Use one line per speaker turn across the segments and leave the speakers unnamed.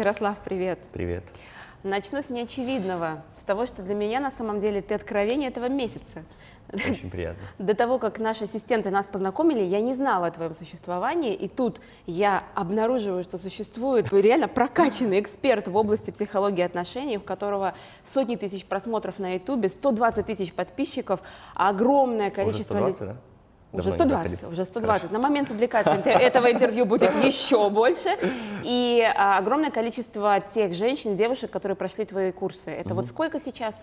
Ярослав, привет.
Привет.
Начну с неочевидного, с того, что для меня на самом деле ты откровение этого месяца.
Очень приятно.
До того, как наши ассистенты нас познакомили, я не знала о твоем существовании, и тут я обнаруживаю, что существует реально прокачанный эксперт в области психологии отношений, у которого сотни тысяч просмотров на ютубе, 120 тысяч подписчиков, огромное количество...
Уже
люд-
120, да?
Уже
Давно не
120,
заходил.
уже 120. На момент публикации этого интервью будет еще больше. И а, огромное количество тех женщин, девушек, которые прошли твои курсы. Это вот сколько сейчас?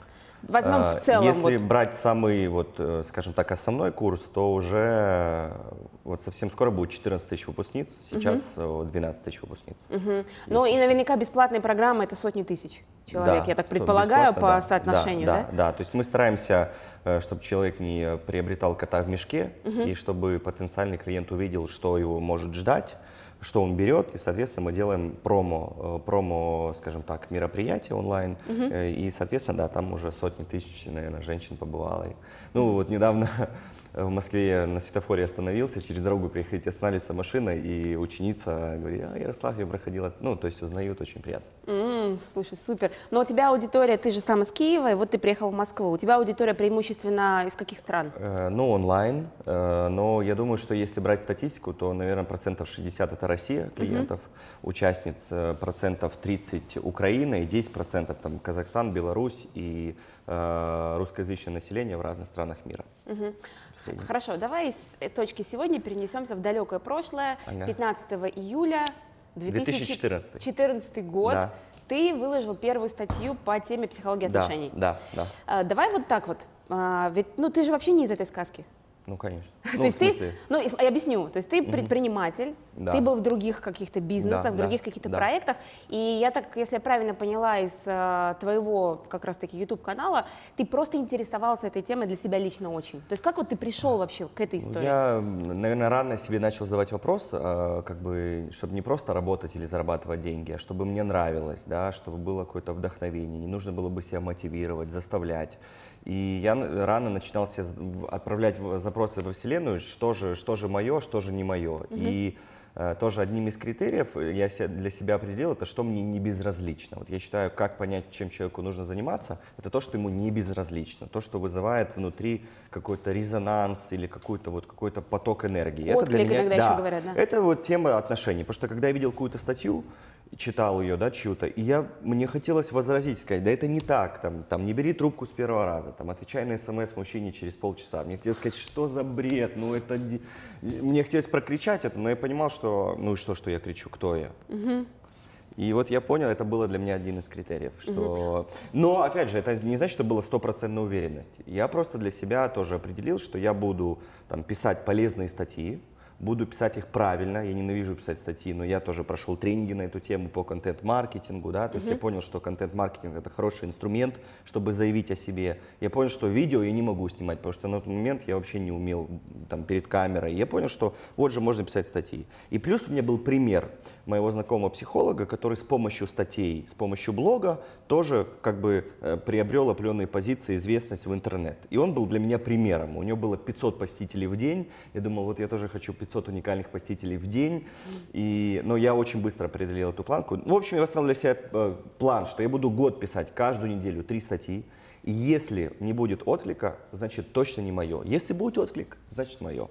Возьмем
А,
в целом.
Если
вот.
брать самый, вот, э, скажем так, основной курс, то уже э, вот совсем скоро будет 14 тысяч выпускниц, сейчас э, 12 тысяч выпускниц.
Мгм. Ну и наверняка бесплатные программы это сотни тысяч человек,
Да,
я так предполагаю, по
да,
соотношению,
да?
да?
Да, да. То есть мы стараемся, чтобы человек не приобретал кота в мешке, и чтобы потенциальный клиент увидел, что его может ждать, что он берет, и, соответственно, мы делаем промо, э, промо, скажем так, мероприятие онлайн, э, и, соответственно, да, там уже сотни тысяч, наверное, женщин побывало. Ну, вот недавно в Москве на светофоре остановился, через дорогу приехать, останавливается машина, и ученица говорит, а, Ярослав, я проходила, ну, то есть узнают, очень приятно.
М, слушай, супер. Но у тебя аудитория, ты же сам из Киева, и вот ты приехал в Москву. У тебя аудитория преимущественно из каких стран?
Э, Ну, онлайн, э, но я думаю, что если брать статистику, то, наверное, процентов 60 это Россия клиентов, участниц, э, процентов 30 Украина и 10 процентов там Казахстан, Беларусь и э, русскоязычное население в разных странах мира. Среднем.
Хорошо, давай с э, точки сегодня перенесемся в далекое прошлое.
Ага.
15 июля
2014.
2014 год.
Да.
Ты выложил первую статью по теме психологии
Да,
отношений.
да, да.
А, давай вот так вот. А, ведь, ну, ты же вообще не из этой сказки.
Ну, конечно.
То
Ну, в
есть ты, ну, я объясню, то есть ты предприниматель,
Да.
ты был в других каких-то бизнесах,
Да,
в
да,
других каких-то
да.
проектах, и я так, если я правильно поняла из э, твоего как раз-таки YouTube-канала, ты просто интересовался этой темой для себя лично очень. То есть как вот ты пришел вообще к этой
Ну,
истории?
Я, наверное, рано себе начал задавать вопрос, э, как бы, чтобы не просто работать или зарабатывать деньги, а чтобы мне нравилось, да, чтобы было какое-то вдохновение, не нужно было бы себя мотивировать, заставлять. И я н- рано начинал себе отправлять запросы во Вселенную, что же, что же мое, что же не мое. И э, тоже одним из критериев э, я для себя определил, это что мне не безразлично. Вот я считаю, как понять, чем человеку нужно заниматься, это то, что ему не безразлично, то, что вызывает внутри какой-то резонанс или какой-то вот какой-то поток энергии. это для
Отклик
меня,
еще говорят, да.
Это вот тема отношений, потому что когда я видел какую-то статью, читал ее, да, чью-то, и я, мне хотелось возразить, сказать, да это не так, там, там, не бери трубку с первого раза, там, отвечай на смс мужчине через полчаса. Мне хотелось сказать, что за бред, ну это... Мне хотелось прокричать это, но я понимал, что, ну и что, что я кричу, кто я? И вот я понял, это было для меня один из критериев, что... Но, опять же, это не значит, что была стопроцентная уверенность. Я просто для себя тоже определил, что я буду там, писать полезные статьи, буду писать их правильно. Я ненавижу писать статьи, но я тоже прошел тренинги на эту тему по контент-маркетингу, да, то есть я понял, что контент-маркетинг это хороший инструмент, чтобы заявить о себе. Я понял, что видео я не могу снимать, потому что на тот момент я вообще не умел там перед камерой. Я понял, что вот же можно писать статьи. И плюс у меня был пример моего знакомого психолога, который с помощью статей, с помощью блога тоже как бы э, приобрел определенные позиции, известность в интернет. И он был для меня примером. У него было 500 посетителей в день. Я думал, вот я тоже хочу 500 уникальных посетителей в день. И, но я очень быстро определил эту планку. Ну, в общем, я поставил для себя э, план, что я буду год писать каждую неделю три статьи. И если не будет отклика, значит точно не мое. Если будет отклик, значит мое.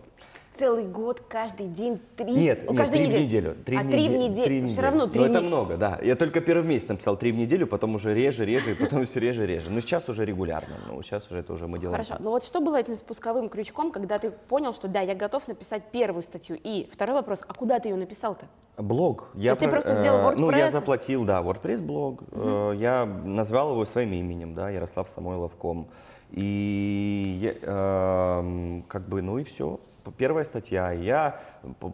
Целый год, каждый день, три...
Нет,
о,
нет, три в неделю.
а три в неделю.
три в
Все
неделю.
равно три
Но
в
это много, да. Я только первый месяц написал три в неделю, потом уже реже, реже, и потом все реже, реже. Но сейчас уже регулярно. Ну, сейчас уже это уже мы делаем.
Хорошо, но вот что было этим спусковым крючком, когда ты понял, что да, я готов написать первую статью? И второй вопрос, а куда ты ее написал-то?
Блог. Я
есть ты
про-
просто сделал
э, Ну, я
WordPress?
заплатил, да, WordPress блог. Э, Я назвал его своим именем, да, Ярослав Самойлов ком. И эм, как бы, ну и все. Первая статья, и я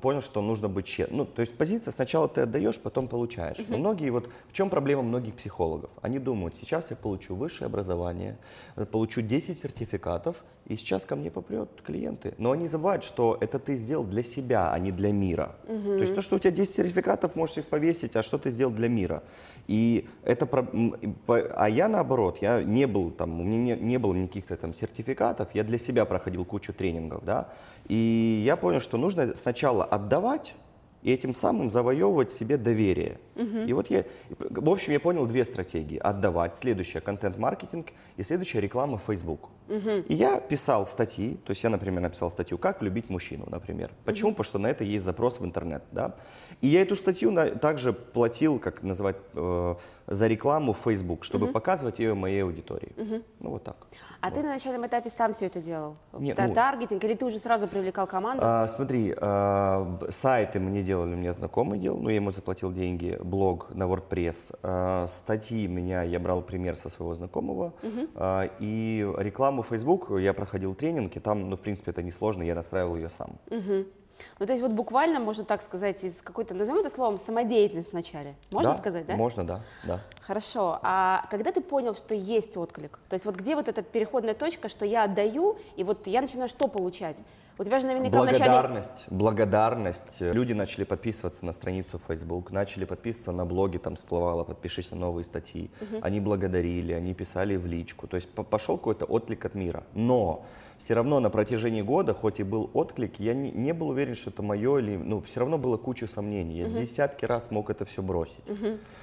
понял, что нужно быть честным. Ну, то есть позиция сначала ты отдаешь, потом получаешь. Но многие, вот в чем проблема многих психологов? Они думают, сейчас я получу высшее образование, э, получу 10 сертификатов, и сейчас ко мне попрет клиенты. Но они забывают, что это ты сделал для себя, а не для мира. То есть то, что у тебя 10 сертификатов, можешь их повесить, а что ты сделал для мира. И это, а я наоборот, я не был там, у меня не, не было никаких там сертификатов, я для себя проходил кучу тренингов, да, и я понял, что нужно сначала отдавать, и этим самым завоевывать себе доверие. И вот я, в общем, я понял две стратегии. Отдавать, следующая контент-маркетинг и следующая реклама в Facebook. И я писал статьи, то есть я, например, написал статью «Как влюбить мужчину», например. Почему? Потому что на это есть запрос в интернет, да. И я эту статью на- также платил, как называть, э, за рекламу в Facebook, чтобы показывать ее моей аудитории. Ну вот так.
А ты на начальном этапе сам все это делал?
Не,
Та-
ну-
Таргетинг, или ты уже сразу привлекал команду?
А, смотри, а, сайты мне делали, мне знакомый делал, но я ему заплатил деньги, блог на WordPress, А, статьи меня, я брал пример со своего знакомого, А, и рекламу в Facebook я проходил тренинг, и там, ну, в принципе, это несложно, я настраивал ее сам.
Мгм. Ну, то есть вот буквально, можно так сказать, из какой-то, назовем это словом, самодеятельность вначале. Можно
Да,
сказать, да?
Можно, да, да.
Хорошо. А когда ты понял, что есть отклик? То есть вот где вот эта переходная точка, что я отдаю, и вот я начинаю что получать? У тебя же наверняка вначале...
Благодарность, благодарность. Люди начали подписываться на страницу Facebook, начали подписываться на блоги, там всплывало, подпишись на новые статьи. Они благодарили, они писали в личку. То есть по- пошел какой-то отклик от мира. Но все равно на протяжении года, хоть и был отклик, я не, не был уверен, что это мое или... Ну, все равно было куча сомнений. Я десятки раз мог это все бросить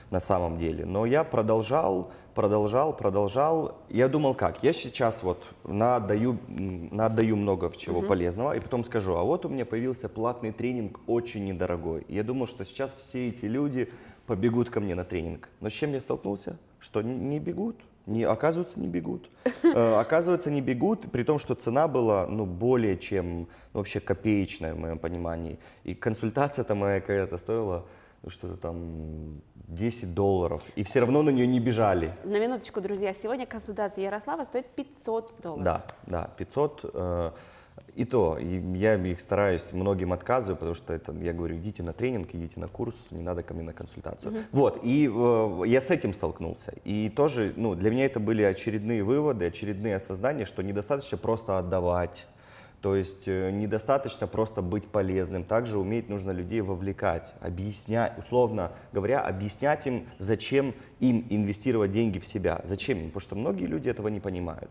на самом деле. Но я продолжал, продолжал, продолжал. Я думал, как? Я сейчас вот наотдаю, м, наотдаю много чего полезного, и потом скажу, а вот у меня появился платный тренинг очень недорогой. Я думал, что сейчас все эти люди побегут ко мне на тренинг. Но с чем я столкнулся? Что не бегут. Не, оказывается, не бегут. Э, Оказывается, не бегут, при том, что цена была ну, более чем ну, вообще копеечная в моем понимании. И консультация-то моя какая-то стоила что-то там 10 долларов. И все равно на нее не бежали.
На минуточку, друзья, сегодня консультация Ярослава стоит 500 долларов.
Да, да, 500. э, и то, и я их стараюсь, многим отказываю, потому что это, я говорю, идите на тренинг, идите на курс, не надо ко мне на консультацию. Вот, и э, я с этим столкнулся. И тоже, ну, для меня это были очередные выводы, очередные осознания, что недостаточно просто отдавать, то есть э, недостаточно просто быть полезным, также уметь нужно людей вовлекать, объяснять, условно говоря, объяснять им, зачем им инвестировать деньги в себя, зачем им, потому что многие люди этого не понимают.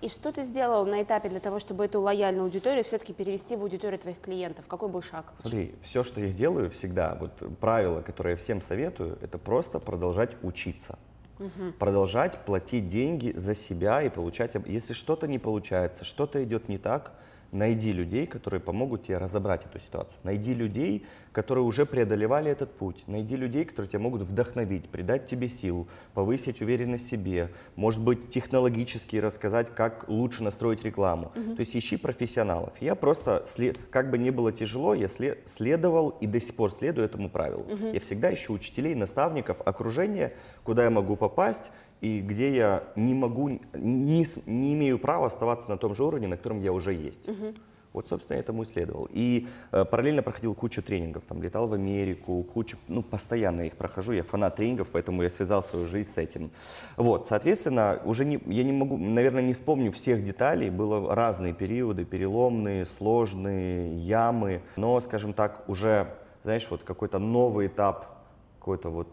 И что ты сделал на этапе для того, чтобы эту лояльную аудиторию все-таки перевести в аудиторию твоих клиентов? Какой был шаг?
Смотри, все, что я делаю всегда, вот правило, которое я всем советую, это просто продолжать учиться. Продолжать платить деньги за себя и получать... Если что-то не получается, что-то идет не так, найди людей, которые помогут тебе разобрать эту ситуацию. Найди людей, которые уже преодолевали этот путь. Найди людей, которые тебя могут вдохновить, придать тебе сил, повысить уверенность в себе, может быть, технологически рассказать, как лучше настроить рекламу. То есть ищи профессионалов. Я просто, как бы не было тяжело, я сле- следовал и до сих пор следую этому правилу. Я всегда ищу учителей, наставников, окружение, куда я могу попасть, и где я не могу, не, не имею права оставаться на том же уровне, на котором я уже есть. Вот, собственно, я этому и следовал. И э, параллельно проходил кучу тренингов, там, летал в Америку, кучу, ну, постоянно их прохожу, я фанат тренингов, поэтому я связал свою жизнь с этим. Вот, соответственно, уже не, я не могу, наверное, не вспомню всех деталей, было разные периоды, переломные, сложные, ямы, но, скажем так, уже, знаешь, вот какой-то новый этап какой-то вот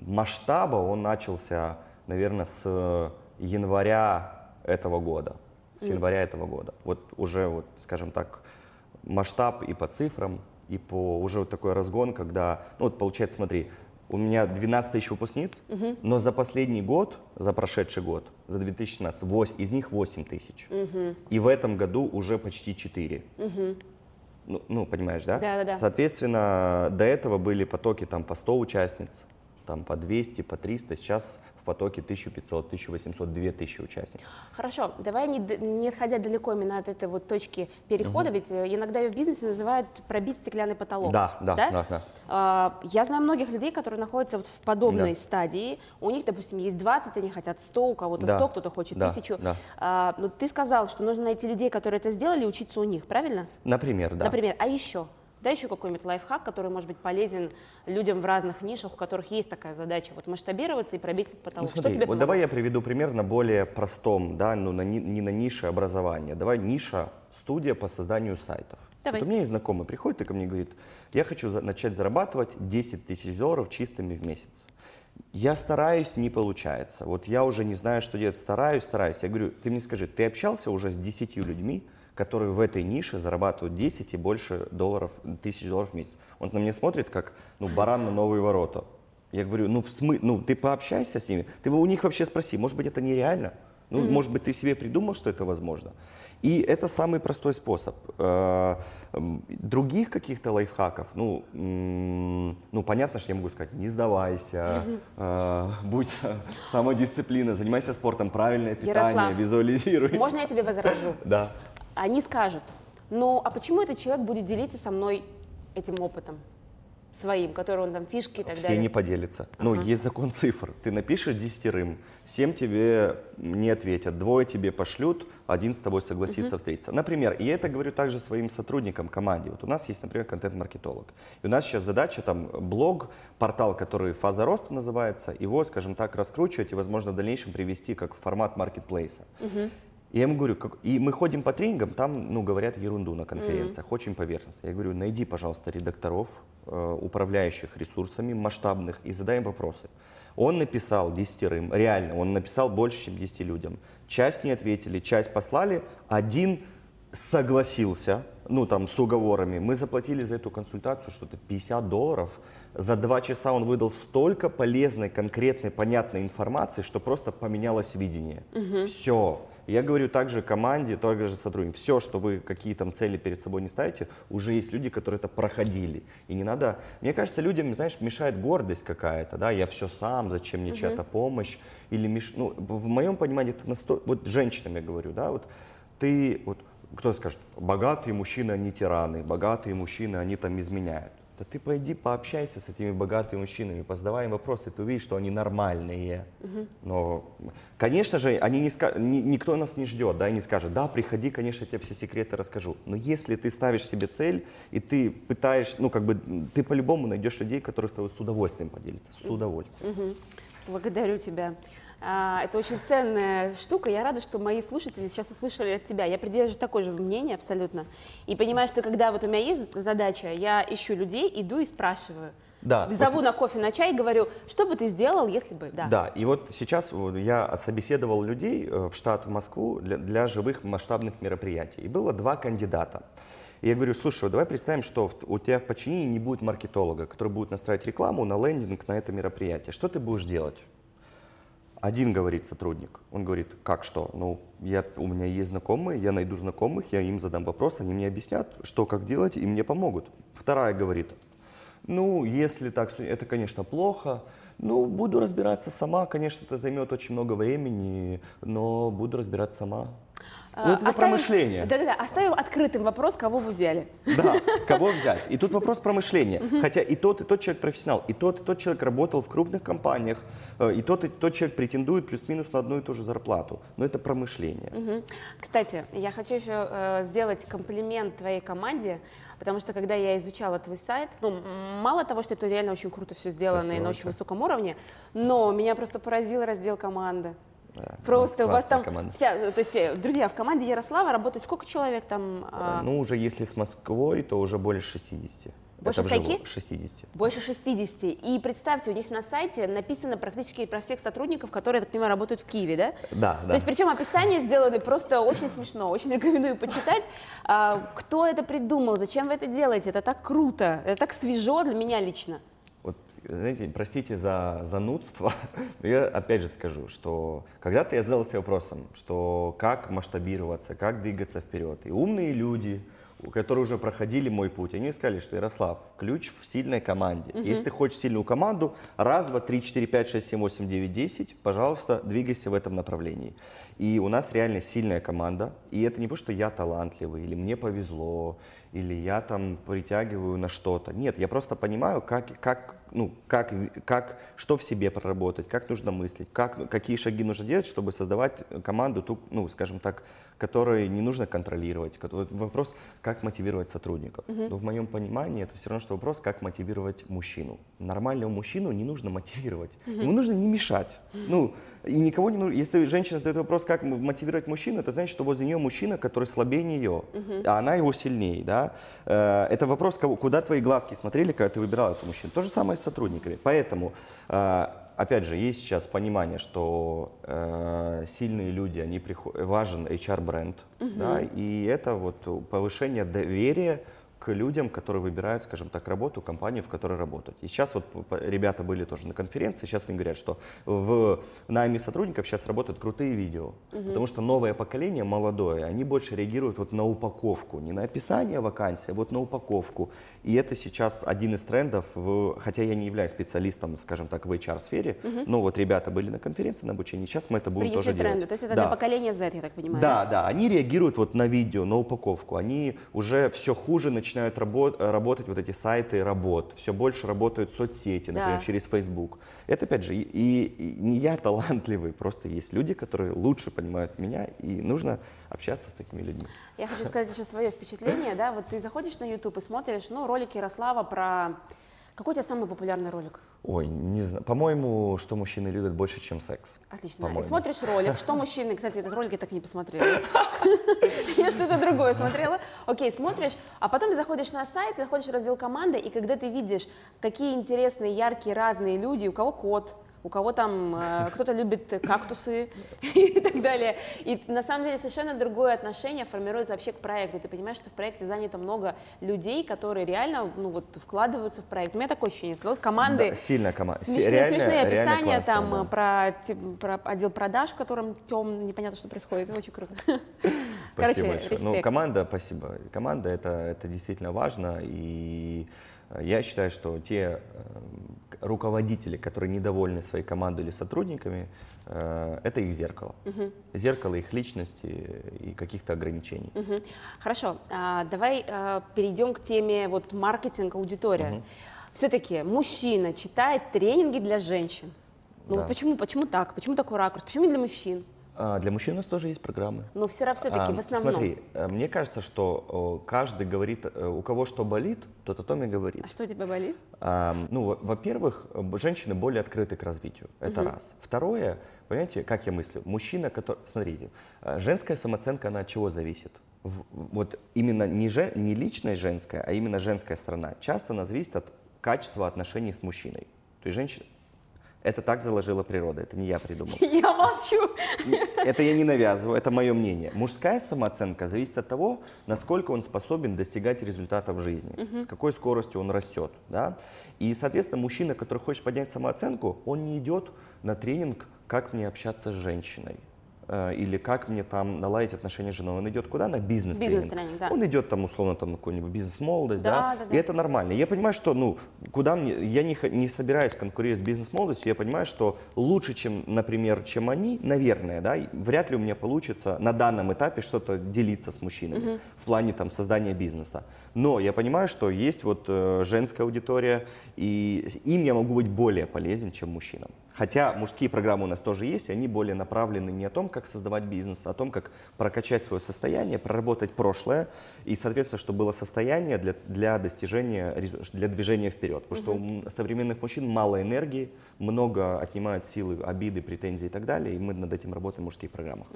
масштаба, он начался, наверное, с э, января этого года. С января этого года. Вот уже, вот, скажем так, масштаб и по цифрам, и по уже вот такой разгон, когда, ну вот получается, смотри, у меня 12 тысяч выпускниц, но за последний год, за прошедший год, за 2017, вось- из них 8 тысяч. И в этом году уже почти 4. Ну, ну, понимаешь, да?
Да-да-да.
Соответственно, до этого были потоки там по 100 участниц, там по 200, по 300. Сейчас потоке 1500, 1800, 2000 участниц.
Хорошо, давай не, не отходя далеко именно от этой вот точки перехода, ведь э, иногда ее в бизнесе называют пробить стеклянный потолок.
Да, да, да, да.
А, Я знаю многих людей, которые находятся вот в подобной
Да.
стадии. У них, допустим, есть 20, они хотят 100, у кого-то
Да,
100, кто-то хочет
да,
1000.
да.
А, Но ты сказал, что нужно найти людей, которые это сделали, и учиться у них, правильно?
Например, да.
Например, а еще? Да, еще какой-нибудь лайфхак, который может быть полезен людям в разных нишах, у которых есть такая задача, вот масштабироваться и пробить этот
Ну,
потолок.
смотри,
что тебе
вот
помогло?
давай я приведу пример на более простом, да, ну, на, не на нише образования. Давай ниша студия по созданию сайтов.
Давай.
Вот у меня есть знакомый приходит и ко мне говорит, я хочу за- начать зарабатывать 10 тысяч долларов чистыми в месяц. Я стараюсь, не получается. Вот я уже не знаю, что делать. Стараюсь, стараюсь. Я говорю, ты мне скажи, ты общался уже с 10 людьми, которые в этой нише зарабатывают 10 и больше долларов, тысяч долларов в месяц. Он на меня смотрит, как ну, баран на новые ворота. Я говорю, ну, смы, ну ты пообщайся с ними, ты у них вообще спроси, может быть, это нереально? Ну, mm-hmm. может быть, ты себе придумал, что это возможно? И это самый простой способ. Э, других каких-то лайфхаков, ну, ну, понятно, что я могу сказать, не сдавайся, э, будь самодисциплина, занимайся спортом, правильное питание,
Ярослав,
визуализируй.
Можно я тебе возражу?
Да.
Они скажут, ну, а почему этот человек будет делиться со мной этим опытом? своим, который он там фишки и так
Все
далее.
не поделятся. Ну, есть закон цифр. Ты напишешь десятерым, семь тебе не ответят, двое тебе пошлют, один с тобой согласится uh-huh. встретиться. Например, и я это говорю также своим сотрудникам, команде. Вот у нас есть, например, контент-маркетолог. И у нас сейчас задача там блог, портал, который «Фаза роста» называется, его, скажем так, раскручивать и, возможно, в дальнейшем привести как в формат маркетплейса. Uh-huh. И я ему говорю, как, и мы ходим по тренингам, там, ну, говорят ерунду на конференциях, mm-hmm. очень поверхностно. Я говорю, найди, пожалуйста, редакторов, э, управляющих ресурсами масштабных и задай им вопросы. Он написал десятерым, реально, он написал больше, чем десяти людям. Часть не ответили, часть послали, один согласился, ну, там, с уговорами. Мы заплатили за эту консультацию что-то 50 долларов. За два часа он выдал столько полезной, конкретной, понятной информации, что просто поменялось видение. Mm-hmm. Все. Я говорю также команде, также сотрудникам, все, что вы какие там цели перед собой не ставите, уже есть люди, которые это проходили. И не надо, мне кажется, людям, знаешь, мешает гордость какая-то, да, я все сам, зачем мне чья-то помощь, или меш... ну, в моем понимании это настолько, вот женщинам я говорю, да, вот ты, вот кто скажет, богатые мужчины, они тираны, богатые мужчины, они там изменяют. Да ты пойди пообщайся с этими богатыми мужчинами, позадавай им вопросы, ты увидишь, что они нормальные. Угу. Но, конечно же, они не ска... ни, никто нас не ждет, да, и не скажет, да, приходи, конечно, я тебе все секреты расскажу. Но если ты ставишь себе цель, и ты пытаешь, ну, как бы, ты по-любому найдешь людей, которые с тобой с удовольствием поделятся, с удовольствием.
Угу. Благодарю тебя. А, это очень ценная штука. Я рада, что мои слушатели сейчас услышали от тебя. Я придерживаюсь такой же мнения абсолютно. И понимаю, что когда вот у меня есть задача, я ищу людей, иду и спрашиваю. Да. Зову вот... на кофе, на чай и говорю, что бы ты сделал, если бы, да.
Да, и вот сейчас я собеседовал людей э, в штат, в Москву для, для живых масштабных мероприятий. И было два кандидата. И я говорю, слушай, давай представим, что у тебя в подчинении не будет маркетолога, который будет настраивать рекламу на лендинг на это мероприятие. Что ты будешь делать? Один говорит сотрудник, он говорит, как что? Ну, я, у меня есть знакомые, я найду знакомых, я им задам вопрос, они мне объяснят, что, как делать, и мне помогут. Вторая говорит, ну, если так, это, конечно, плохо, ну, буду разбираться сама, конечно, это займет очень много времени, но буду разбираться сама. Ну, это оставим, про
Да-да-да, оставим открытым вопрос, кого вы взяли.
Да, кого взять. И тут вопрос про мышление. Хотя и тот, и тот человек профессионал, и тот, и тот человек работал в крупных компаниях, э, и тот, и тот человек претендует плюс-минус на одну и ту же зарплату. Но это про мышление.
Угу. Кстати, я хочу еще э, сделать комплимент твоей команде, потому что когда я изучала твой сайт, ну, мало того, что это реально очень круто все сделано Спасибо, и на очень высоком уровне, но меня просто поразил раздел команды.
Да,
Просто у вас там команда. вся, то есть, э, друзья, в команде Ярослава работает сколько человек там?
А? Ну, уже если с Москвой, то уже больше 60.
Больше
это
скольки?
60.
Больше 60. И представьте, у них на сайте написано практически про всех сотрудников, которые, я так понимаю, работают в Киеве, да?
Да, да.
То есть причем описания сделаны просто очень смешно, очень рекомендую почитать. А, кто это придумал, зачем вы это делаете? Это так круто, это так свежо для меня лично
знаете, простите за занудство, но я опять же скажу, что когда-то я задался вопросом, что как масштабироваться, как двигаться вперед. И умные люди, которые уже проходили мой путь, они сказали, что Ярослав, ключ в сильной команде. Угу. Если ты хочешь сильную команду, раз, два, три, четыре, пять, шесть, семь, восемь, девять, десять, пожалуйста, двигайся в этом направлении. И у нас реально сильная команда, и это не потому, что я талантливый, или мне повезло, или я там притягиваю на что-то. Нет, я просто понимаю, как, как ну, как, как, что в себе проработать, как нужно мыслить, как, какие шаги нужно делать, чтобы создавать команду, ту, ну, скажем так, которой не нужно контролировать. Вопрос, как мотивировать сотрудников. Uh-huh. Но в моем понимании это все равно, что вопрос, как мотивировать мужчину. Нормального мужчину не нужно мотивировать, uh-huh. ему нужно не мешать. Ну, и никого не нужно. Если женщина задает вопрос, как мотивировать мужчину, это значит, что возле нее мужчина, который слабее нее, uh-huh. а она его сильнее. Да? Э, это вопрос, куда твои глазки смотрели, когда ты выбирал этого мужчину. То же самое с сотрудниками. Поэтому э, опять же, есть сейчас понимание, что э, сильные люди, они приход... важен HR-бренд, да, и это вот повышение доверия к людям, которые выбирают, скажем так, работу, компанию, в которой работать. И сейчас вот ребята были тоже на конференции, сейчас они говорят, что в найме сотрудников сейчас работают крутые видео, потому что новое поколение, молодое, они больше реагируют вот на упаковку, не на описание вакансии, а вот на упаковку. И это сейчас один из трендов, в, хотя я не являюсь специалистом, скажем так, в HR-сфере, но вот ребята были на конференции, на обучении, сейчас мы это будем
Принесли
тоже
тренды.
делать.
То есть это
Да.
для поколения Z, я так понимаю.
Да, да, они реагируют вот на видео, на упаковку. Они уже все хуже начинают рабо- э, работать вот эти сайты работ. Все больше работают соцсети, например,
Да.
через Facebook. Это опять же, и, и не я талантливый, просто есть люди, которые лучше понимают меня, и нужно общаться с такими людьми.
Я хочу сказать еще свое впечатление, да, вот ты заходишь на YouTube и смотришь, ну, ролики Ярослава про... Какой у тебя самый популярный ролик?
Ой, не знаю. По-моему, что мужчины любят больше, чем секс.
Отлично. И смотришь ролик, что мужчины, кстати, этот ролик я так и не посмотрела. Я что-то другое смотрела. Окей, смотришь, а потом ты заходишь на сайт, заходишь в раздел команды, и когда ты видишь, какие интересные, яркие, разные люди, у кого кот, у кого там э, кто-то любит кактусы и так далее. И на самом деле совершенно другое отношение формируется вообще к проекту. Ты понимаешь, что в проекте занято много людей, которые реально ну, вот, вкладываются в проект. У меня такое ощущение сложилось. Команды
Да, сильная команда.
Смешные,
реально-
смешные
реально
описания
классно,
там
да.
э, про, про отдел продаж, в котором тем непонятно, что происходит. Очень круто.
Спасибо
Короче,
большое. Ну,
респект.
команда, спасибо. Команда это, это действительно важно. И э, я считаю, что те э, руководители, которые недовольны своей командой или сотрудниками, э, это их зеркало. Зеркало их личности и каких-то ограничений.
Мгм. Хорошо, а, давай а, перейдем к теме вот маркетинг, аудитория. Все-таки мужчина читает тренинги для женщин. Ну
Да.
вот почему, почему так? Почему такой ракурс? Почему не для мужчин?
А, для мужчин у нас тоже есть программы.
Но все равно все-таки
А,
в основном.
Смотри, э, мне кажется, что каждый говорит, э, у кого что болит, тот о том и говорит.
А что у тебя болит?
А, ну, во- во-первых, женщины более открыты к развитию. Это раз. Второе, понимаете, как я мыслю? Мужчина, который... Смотрите, э, женская самооценка, она от чего зависит? Вот именно не, же, не личность женская, а именно женская сторона. Часто она зависит от качества отношений с мужчиной. То есть женщина... Это так заложила природа, это не я придумал.
Я молчу.
Это я не навязываю, это мое мнение. Мужская самооценка зависит от того, насколько он способен достигать результата в жизни, с какой скоростью он растет. Да? И, соответственно, мужчина, который хочет поднять самооценку, он не идет на тренинг, как мне общаться с женщиной. Э, Или как мне там наладить отношения с женой. Он идет куда? На бизнес-тренинг.
Бизнес-тренинг, да.
Он идет там условно там, какой-нибудь бизнес-молодость, да?
Да, да, да.
И это нормально. Я понимаю, что, ну, куда мне, я не, не собираюсь конкурировать с бизнес-молодостью, я понимаю, что лучше, чем, например, чем они, наверное, да, вряд ли у меня получится на данном этапе что-то делиться с мужчинами в плане там создания бизнеса. Но я понимаю, что есть вот э, женская аудитория, и им я могу быть более полезен, чем мужчинам. Хотя мужские программы у нас тоже есть, они более направлены не о том, как создавать бизнес, а о том, как прокачать свое состояние, проработать прошлое, и, соответственно, чтобы было состояние для, для достижения, для движения вперед. Потому что у современных мужчин мало энергии, много отнимают силы, обиды, претензии и так далее, и мы над этим работаем в мужских программах.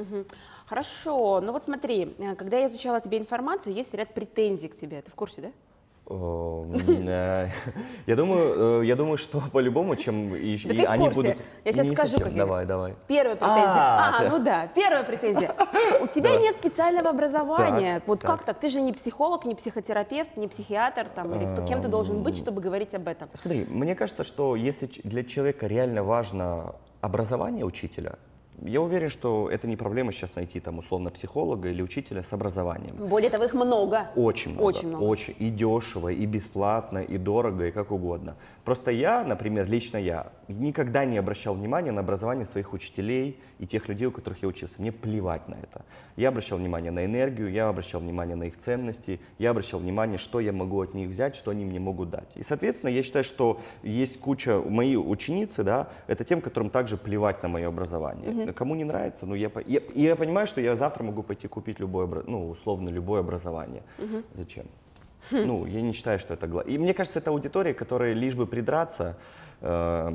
Хорошо, ну вот смотри, э, когда я изучала тебе информацию, есть ряд претензий к тебе. Ты в курсе, да?
М, э, Я думаю, э, я думаю, что по-любому, чем и,
Да
и
ты в
они
курсе.
будут.
Я
Не
скажу,
совсем.
как
Давай, давай.
Первая претензия.
А,
А, ну да, первая претензия. У тебя нет специального образования.
Так,
вот
так.
как так? Ты же не психолог, не психотерапевт, не психиатр, там, или кто, кем ты должен быть, чтобы говорить об этом?
Смотри, мне кажется, что если для человека реально важно образование учителя, я уверен, что это не проблема сейчас найти там условно психолога или учителя с образованием.
Более того, их много.
Очень много.
Очень много.
Очень. И дешево, и бесплатно, и дорого, и как угодно. Просто я, например, лично я, никогда не обращал внимания на образование своих учителей и тех людей, у которых я учился. Мне плевать на это. Я обращал внимание на энергию, я обращал внимание на их ценности, я обращал внимание, что я могу от них взять, что они мне могут дать. И, соответственно, я считаю, что есть куча, мои ученицы, да, это тем, которым также плевать на мое образование. Кому не нравится, ну я, я, я понимаю, что я завтра могу пойти купить любое, ну, условно, любое образование. Зачем? Ну, я не считаю, что это главное. И мне кажется, это аудитория, которая лишь бы придраться. э,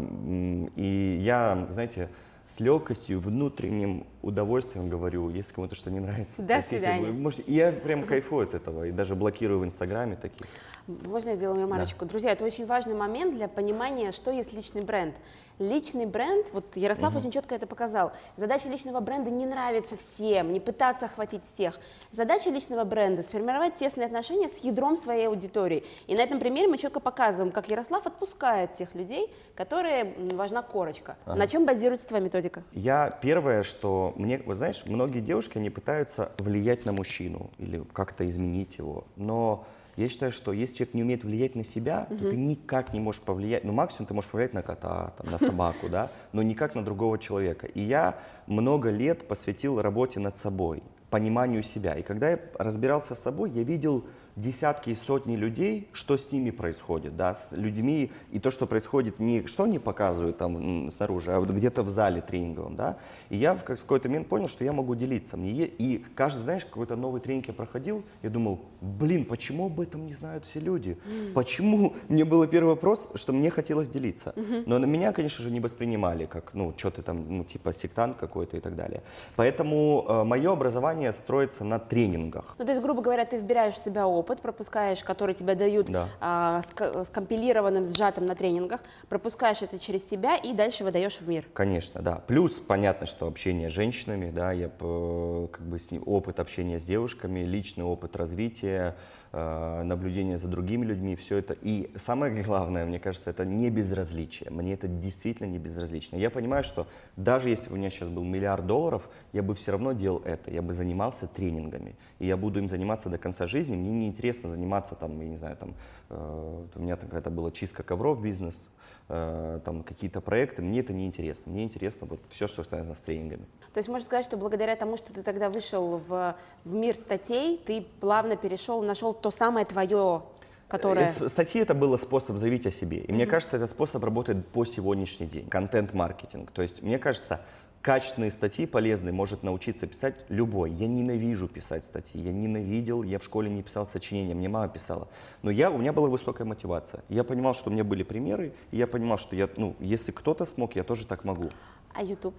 И я, знаете, с легкостью, внутренним удовольствием говорю, если кому-то что не нравится.
До
простите,
свидания.
вы можете- я прям кайфую от этого, и даже блокирую в Инстаграме таких.
Можно я сделаю ремарочку? Друзья, это очень важный момент для понимания, что есть личный бренд. Личный бренд, вот Ярослав очень четко это показал. Задача личного бренда не нравится всем, не пытаться охватить всех. Задача личного бренда сформировать тесные отношения с ядром своей аудитории. И на этом примере мы четко показываем, как Ярослав отпускает тех людей, которые важна корочка. На чем базируется твоя методика?
Я первое, что мне, вы знаешь, многие девушки, они пытаются влиять на мужчину или как-то изменить его, но я считаю, что если человек не умеет влиять на себя, то ты никак не можешь повлиять. Ну, максимум ты можешь повлиять на кота, там, на собаку, да, но никак на другого человека. И я много лет посвятил работе над собой, пониманию себя. И когда я разбирался с собой, я видел десятки и сотни людей, что с ними происходит, да, с людьми, и то, что происходит не что они показывают там снаружи, а вот где-то в зале тренинговом, да, и я в как- в какой-то момент понял, что я могу делиться, мне, и каждый, знаешь, какой-то новый тренинг я проходил, я думал, блин, почему об этом не знают все люди, почему, мне был первый вопрос, что мне хотелось делиться, но на меня, конечно же, не воспринимали, как, ну, что ты там, ну, типа сектант какой-то и так далее, поэтому э, мое образование строится на тренингах,
Ну, то есть, грубо говоря, ты вбираешь в себя опыт, пропускаешь, который тебе дают
Да.
а, ска- скомпилированным, сжатым на тренингах, пропускаешь это через себя и дальше выдаешь в мир.
Конечно, да. Плюс понятно, что общение с женщинами, да, я как бы с ним, опыт общения с девушками, личный опыт развития, наблюдение за другими людьми, все это. И самое главное, мне кажется, это не безразличие. Мне это действительно не безразлично. Я понимаю, что даже если бы у меня сейчас был миллиард долларов, я бы все равно делал это. Я бы занимался тренингами. И я буду им заниматься до конца жизни. Мне не интересно заниматься там, я не знаю, там, э, у меня там когда-то было чистка ковров бизнес, э, там какие-то проекты, мне это не интересно. Мне интересно вот все, что связано с тренингами.
То есть можно сказать, что благодаря тому, что ты тогда вышел в, в мир статей, ты плавно перешел, нашел то самое твое, которое...
Э, Статьи это был способ заявить о себе. И мне кажется, этот способ работает по сегодняшний день. Контент-маркетинг. То есть, мне кажется, качественные статьи полезные может научиться писать любой. Я ненавижу писать статьи. Я ненавидел, я в школе не писал сочинения, мне мама писала. Но я, у меня была высокая мотивация. Я понимал, что у меня были примеры, и я понимал, что я, ну, если кто-то смог, я тоже так могу.
А YouTube?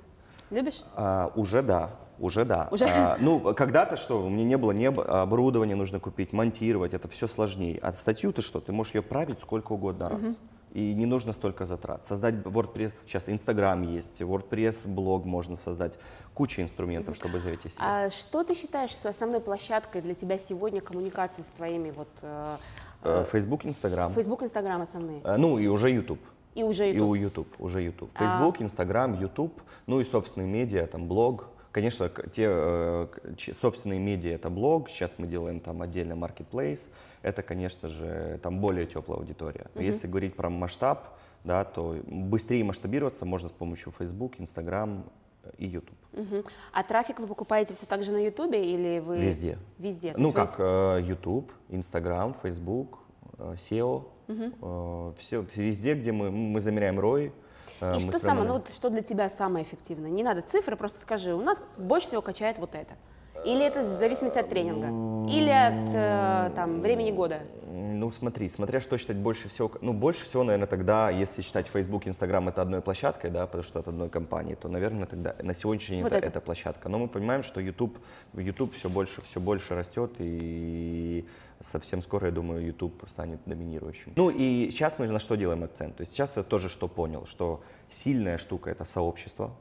Любишь?
А, уже да, уже да.
Уже?
А, ну, когда-то что, у меня не было ни об- оборудования, нужно купить, монтировать, это все сложнее. А статью ты что, ты можешь ее править сколько угодно раз. И не нужно столько затрат. Создать WordPress, сейчас Инстаграм есть, WordPress блог можно создать, куча инструментов, чтобы заявить о себе.
А что ты считаешь основной площадкой для тебя сегодня коммуникации с твоими вот э,
Э, Facebook, Инстаграм,
Facebook, Instagram основные?
Э, ну и уже YouTube.
И уже
И
YouTube.
у YouTube, уже YouTube.
А-
Facebook, Instagram, YouTube, ну и собственные медиа, там блог. Конечно, те э, собственные медиа это блог, сейчас мы делаем там отдельно marketplace, это, конечно же, там более теплая аудитория. Но если говорить про масштаб, да, то быстрее масштабироваться можно с помощью Facebook, Instagram э, и YouTube.
Мгм. А трафик вы покупаете все так же на YouTube или вы...
Везде.
Везде.
Ну как, э, YouTube, Instagram, Facebook, SEO, все, везде, где мы, мы замеряем ROI. Э,
И
мы
что самое, ну вот что для тебя самое эффективное? Не надо цифры, просто скажи, у нас больше всего качает вот это. Или это в зависимости от тренинга, или от э, там, времени года.
Ну, смотри, смотря что считать больше всего, ну, больше всего, наверное, тогда, если считать Facebook, Instagram это одной площадкой, да, потому что от одной компании, то, наверное, тогда на сегодняшний день
Вот
это,
это.
эта площадка. Но мы понимаем, что YouTube, YouTube все больше, все больше растет, и совсем скоро, я думаю, YouTube станет доминирующим. Ну, и сейчас мы на что делаем акцент? То есть сейчас я тоже что понял, что сильная штука — это сообщество,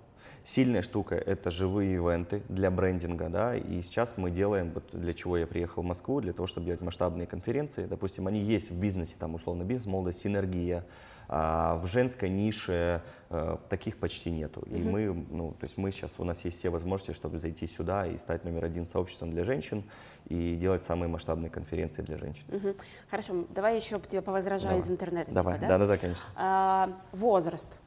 Сильная штука – это живые ивенты для брендинга, да, и сейчас мы делаем, вот для чего я приехал в Москву, для того, чтобы делать масштабные конференции, допустим, они есть в бизнесе, там, условно, бизнес-молодость, синергия, а в женской нише э, таких почти нету. И мы, ну, то есть мы сейчас, у нас есть все возможности, чтобы зайти сюда и стать номер один сообществом для женщин и делать самые масштабные конференции для женщин.
Мгм. Хорошо, давай еще тебе повозражаю
Давай.
из интернета.
Давай,
типа, да?
да-да-да, конечно.
А, возраст.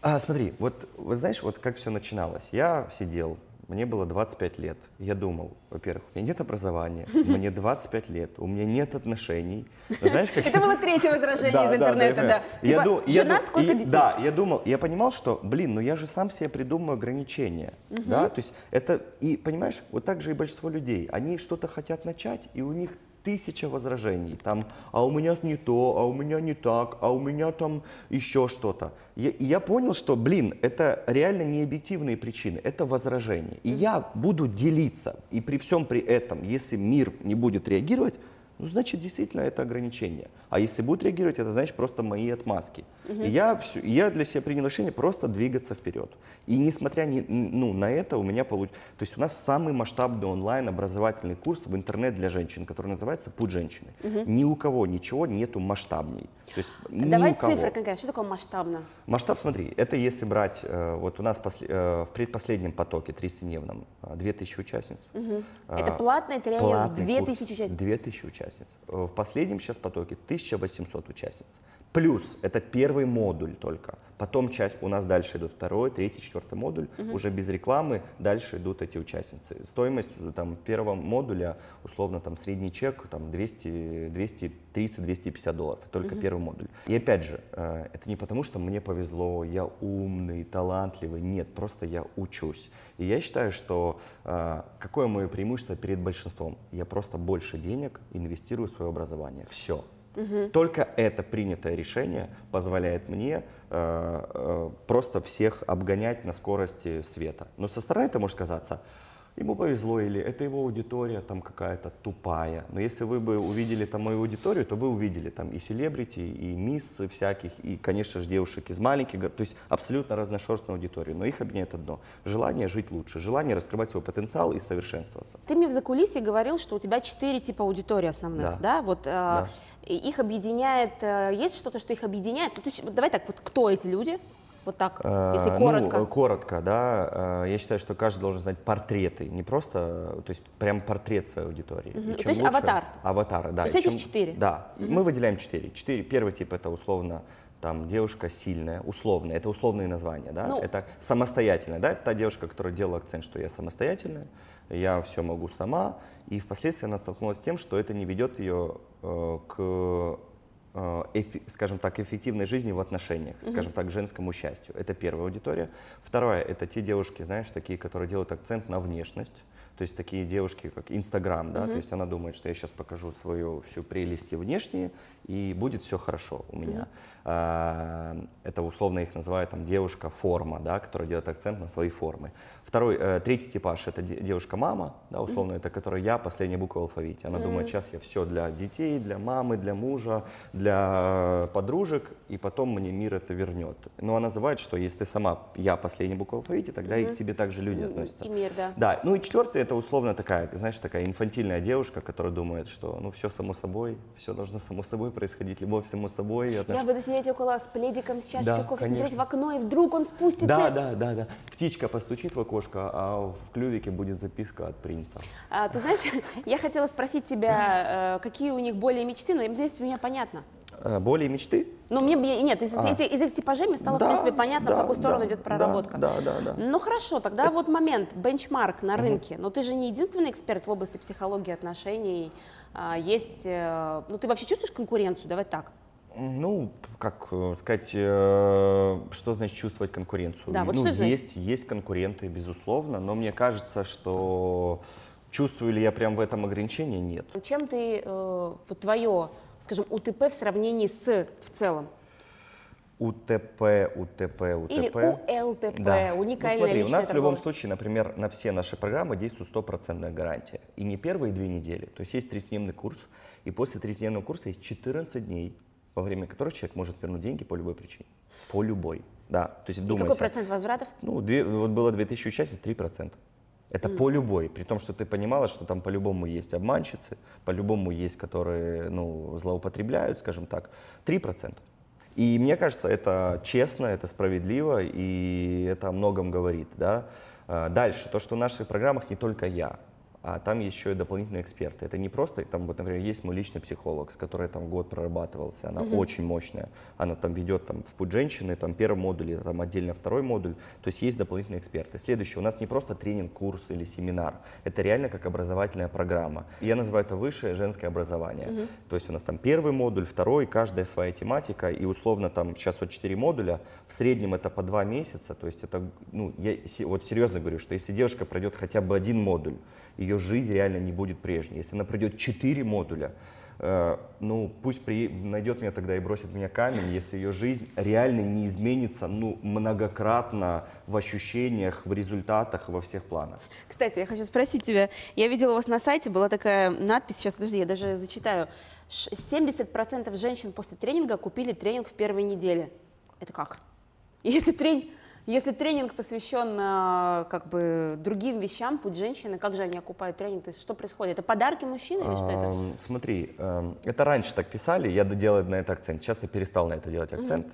А, смотри, вот, вот знаешь, вот как все начиналось. Я сидел, мне было 25 лет. Я думал, во-первых, у меня нет образования, мне 25 лет, у меня нет отношений. Но знаешь, как...
Это было третье возражение из интернета,
да,
Типа, женат, сколько детей?
Да, я думал, я понимал, что, блин, ну я же сам себе придумаю ограничения, да, то есть это, и понимаешь, вот так же и большинство людей, они что-то хотят начать, и у них тысяча возражений, там, а у меня не то, а у меня не так, а у меня там еще что-то. Я- я понял, что, блин, это реально не объективные причины, это возражения. И я буду делиться, и при всем при этом, если мир не будет реагировать, ну, значит, действительно это ограничение. А если будет реагировать, это значит просто мои отмазки. И я, я для себя принял решение просто двигаться вперед. И несмотря ни, ну, на это, у меня получилось... То есть у нас самый масштабный онлайн-образовательный курс в интернет для женщин, который называется «Путь женщины». Ни у кого ничего нету масштабней. То есть ни
Давай
у кого.
цифры конкретно. Что такое масштабно?
Масштаб, смотри, это если брать, э, вот у нас после- э, в предпоследнем потоке 30-дневном э, 2000 участниц.
Это
А,
платное тренинг,
Платный
2000
курс,
участниц.
2000 участниц. Э, В последнем сейчас потоке 1800 участниц. Плюс, это первый модуль только. Потом часть, у нас дальше идут второй, третий, четвертый модуль. Уже без рекламы дальше идут эти участницы. Стоимость э, там, первого модуля, условно, там, средний чек там, 200, 230-250 долларов. Только первый модуль. И опять же, э, это не потому, что мне повезло, я умный, талантливый. Нет, просто я учусь. И я считаю, что э, какое мое преимущество перед большинством? Я просто больше денег инвестирую в свое образование. Все. Только это принятое решение позволяет мне э, э, просто всех обгонять на скорости света. Но со стороны это может казаться, ему повезло или это его аудитория там какая-то тупая. Но если вы бы увидели там мою аудиторию, то вы увидели там и селебрити, и мисс всяких, и, конечно же, девушек из маленьких городов. То есть абсолютно разношерстную аудиторию. Но их объединяет одно – желание жить лучше, желание раскрывать свой потенциал и совершенствоваться.
Ты мне в закулисье говорил, что у тебя четыре типа аудитории основных, да?
Да.
Вот э,
Да.
их объединяет, э, есть что-то, что их объединяет? Ну, вот давай так, вот кто эти люди? Вот так, если
Э,
коротко.
Ну, э, коротко, да. Э, Я считаю, что каждый должен знать портреты, не просто, э, то есть прям портрет своей аудитории. Чем
То есть аватар.
Аватары, да.
То есть этих четыре?
Да. Мы выделяем четыре. Четыре. Первый тип это условно там девушка сильная, условная, это условные названия, да,
Ну.
это самостоятельная, да, это та девушка, которая делала акцент, что я самостоятельная, я все могу сама, и впоследствии она столкнулась с тем, что это не ведет ее э, к э, скажем так, эффективной жизни в отношениях, скажем так, женскому счастью. Это первая аудитория. Второе, это те девушки, знаешь, такие, которые делают акцент на внешность. То есть такие девушки, как Инстаграм, да, то есть она думает, что я сейчас покажу свою всю прелесть и внешние, и будет все хорошо у меня. А, это условно их называют там девушка-форма, да, которая делает акцент на свои формы. Второй, э, третий типаж это де- девушка-мама, да, условно, это которая я, последняя буква в алфавите. Она думает, сейчас я все для детей, для мамы, для мужа, для э, подружек, и потом мне мир это вернет. Но она называет, что если ты сама я, последняя буква в алфавите, тогда и к тебе также люди относятся.
И мир, да.
Да, ну и четвертый это условно такая, знаешь, такая инфантильная девушка, которая думает, что ну все само собой, все должно само собой происходить, любовь само собой. отнош-
Я буду сидеть около с пледиком, с чашечкой
Да,
кофе, смотреть
конечно.
в окно, и вдруг он спустится.
Да, да, да, да. Птичка постучит в окошко, а в клювике будет записка от принца.
А, ты знаешь, я хотела спросить тебя, э, какие у них более мечты, но здесь у меня понятно.
Э, Боли и мечты?
Ну, мне, нет, из,
А.
из- из этих типажей мне стало, в
Да,
принципе, понятно,
да,
в какую сторону
да,
идет проработка.
Да, да, да.
Ну хорошо, тогда вот момент, бенчмарк на рынке. Но ты же не единственный эксперт в области психологии отношений. А, Есть, э, ну ты вообще чувствуешь конкуренцию? Давай так.
Ну, как э, сказать, э, что значит чувствовать конкуренцию?
Да, вот
ну,
что это значит?
есть, есть конкуренты, безусловно, но мне кажется, что чувствую ли я прям в этом ограничении? Нет.
Чем ты, э, вот твое, скажем, УТП в сравнении с в целом?
УТП, УТП, УТП.
Или УЛТП,
Да.
уникальная
ну, смотри, у нас в любом случае, например, на все наши программы действует стопроцентная гарантия. И не первые две недели. То есть есть 30-дневный курс, и после 30-дневного курса есть 14 дней, во время которых человек может вернуть деньги по любой причине. По любой. Да, то есть
И
думай
какой
себе.
процент возвратов?
Ну, две- вот было 2000 участниц, 3%. Это по любой, при том, что ты понимала, что там по-любому есть обманщицы, по-любому есть, которые ну, злоупотребляют, скажем так, 3%. И мне кажется, это честно, это справедливо, и это о многом говорит. Да? А, Дальше, то, что в наших программах не только я, а там еще и дополнительные эксперты. Это не просто, там, вот, например, есть мой личный психолог, с которой там год прорабатывался, она очень мощная, она там ведет там, в путь женщины, там первый модуль, там отдельно второй модуль, то есть есть дополнительные эксперты. Следующее, у нас не просто тренинг, курс или семинар, это реально как образовательная программа. Я называю это высшее женское образование. То есть у нас там первый модуль, второй, каждая своя тематика, и условно там сейчас вот 4 модуля, в среднем это по 2 месяца, то есть это, ну, я вот серьезно говорю, что если девушка пройдет хотя бы один модуль, ее жизнь реально не будет прежней. Если она пройдет 4 модуля, э, ну пусть при... найдет меня тогда и бросит меня камень, если ее жизнь реально не изменится ну, многократно в ощущениях, в результатах, во всех планах.
Кстати, я хочу спросить тебя, я видела у вас на сайте, была такая надпись, сейчас, подожди, я даже зачитаю. Ш- 70% женщин после тренинга купили тренинг в первой неделе. Это как? Если, трени- если тренинг посвящен а, как бы другим вещам, путь женщины, как же они окупают тренинг? То есть что происходит? Это подарки мужчины или что это?
Смотри, эм, это раньше так писали, я делал на это акцент. Сейчас я перестал на это делать акцент.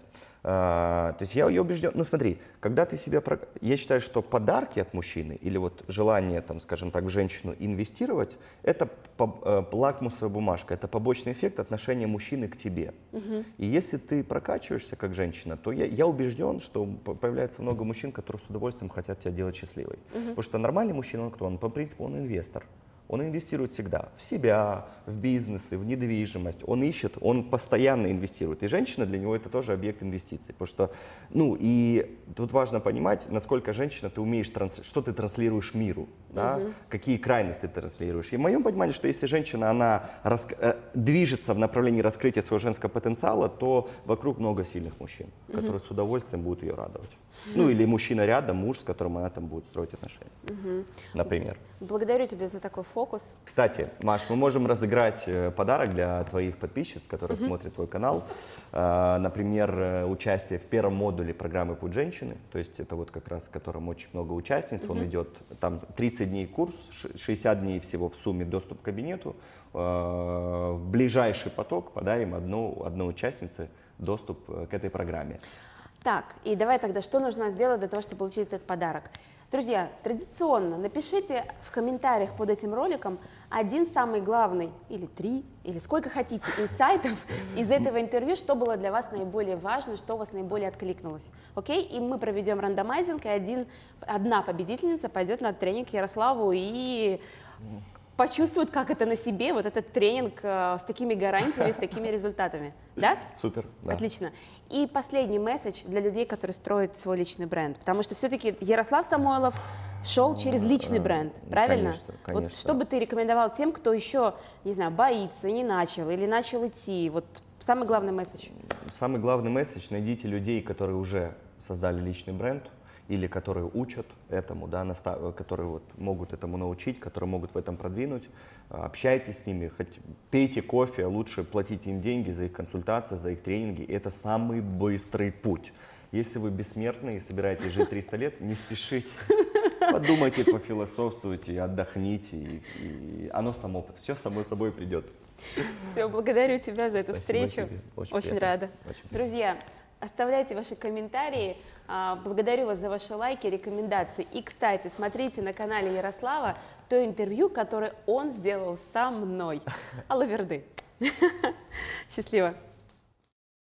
А, То есть я, я убежден, ну смотри, когда ты себя, я считаю, что подарки от мужчины или вот желание, там, скажем так, в женщину инвестировать, это по- э, лакмусовая бумажка, это побочный эффект отношения мужчины к тебе. И если ты прокачиваешься как женщина, то я, я убежден, что появляется много мужчин, которые с удовольствием хотят тебя делать счастливой. Потому что нормальный мужчина, он кто? Он по принципу, он инвестор. Он инвестирует всегда в себя, в бизнесы, в недвижимость. Он ищет, он постоянно инвестирует. И женщина для него это тоже объект инвестиций. Потому что, ну, и тут важно понимать, насколько женщина ты умеешь, транс... что ты транслируешь миру, да? какие крайности ты транслируешь. И в моем понимании, что если женщина, она раск- э, движется в направлении раскрытия своего женского потенциала, то вокруг много сильных мужчин, которые с удовольствием будут ее радовать. Ну, или мужчина рядом, муж, с которым она там будет строить отношения, например.
Благодарю тебя за такой фокус.
Кстати, Маш, мы можем разыграть э, подарок для твоих подписчиц, которые смотрят твой канал. Э, Например, э, участие в первом модуле программы «Путь женщины». То есть это вот как раз, в котором очень много участниц. Он идет, там 30 дней курс, ш- 60 дней всего в сумме доступ к кабинету. В ближайший поток подарим одну, одной участнице доступ к этой программе.
Так, и давай тогда, что нужно сделать для того, чтобы получить этот подарок? Друзья, традиционно напишите в комментариях под этим роликом один самый главный, или три, или сколько хотите, инсайтов из этого интервью, что было для вас наиболее важно, что у вас наиболее откликнулось. Окей? И мы проведем рандомайзинг, и один, одна победительница пойдет на тренинг Ярославу и почувствует, как это на себе, вот этот тренинг э, с такими гарантиями, с такими результатами. Да?
Супер. да.
Отлично. И последний месседж для людей, которые строят свой личный бренд. Потому что все-таки Ярослав Самойлов шел через личный бренд, правильно?
конечно,
Вот
конечно.
что бы ты рекомендовал тем, кто еще, не знаю, боится, не начал или начал идти? Вот самый главный месседж.
Самый главный месседж – найдите людей, которые уже создали личный бренд или которые учат этому, да, наста- которые вот могут этому научить, которые могут в этом продвинуть. А, Общайтесь с ними, хоть пейте кофе, а лучше платите им деньги за их консультации, за их тренинги. Это самый быстрый путь. Если вы бессмертны и собираетесь жить 300 лет, не спешите. Подумайте, пофилософствуйте, отдохните, и, и оно само, все само собой придет.
Все, благодарю тебя за эту
Спасибо
встречу.
тебе. Очень
Очень
приятно.
рада.
Очень приятно.
Друзья, оставляйте ваши комментарии. А, Благодарю вас за ваши лайки, рекомендации. И, кстати, смотрите на канале Ярослава то интервью, которое он сделал со мной. Алла Верды. Счастливо.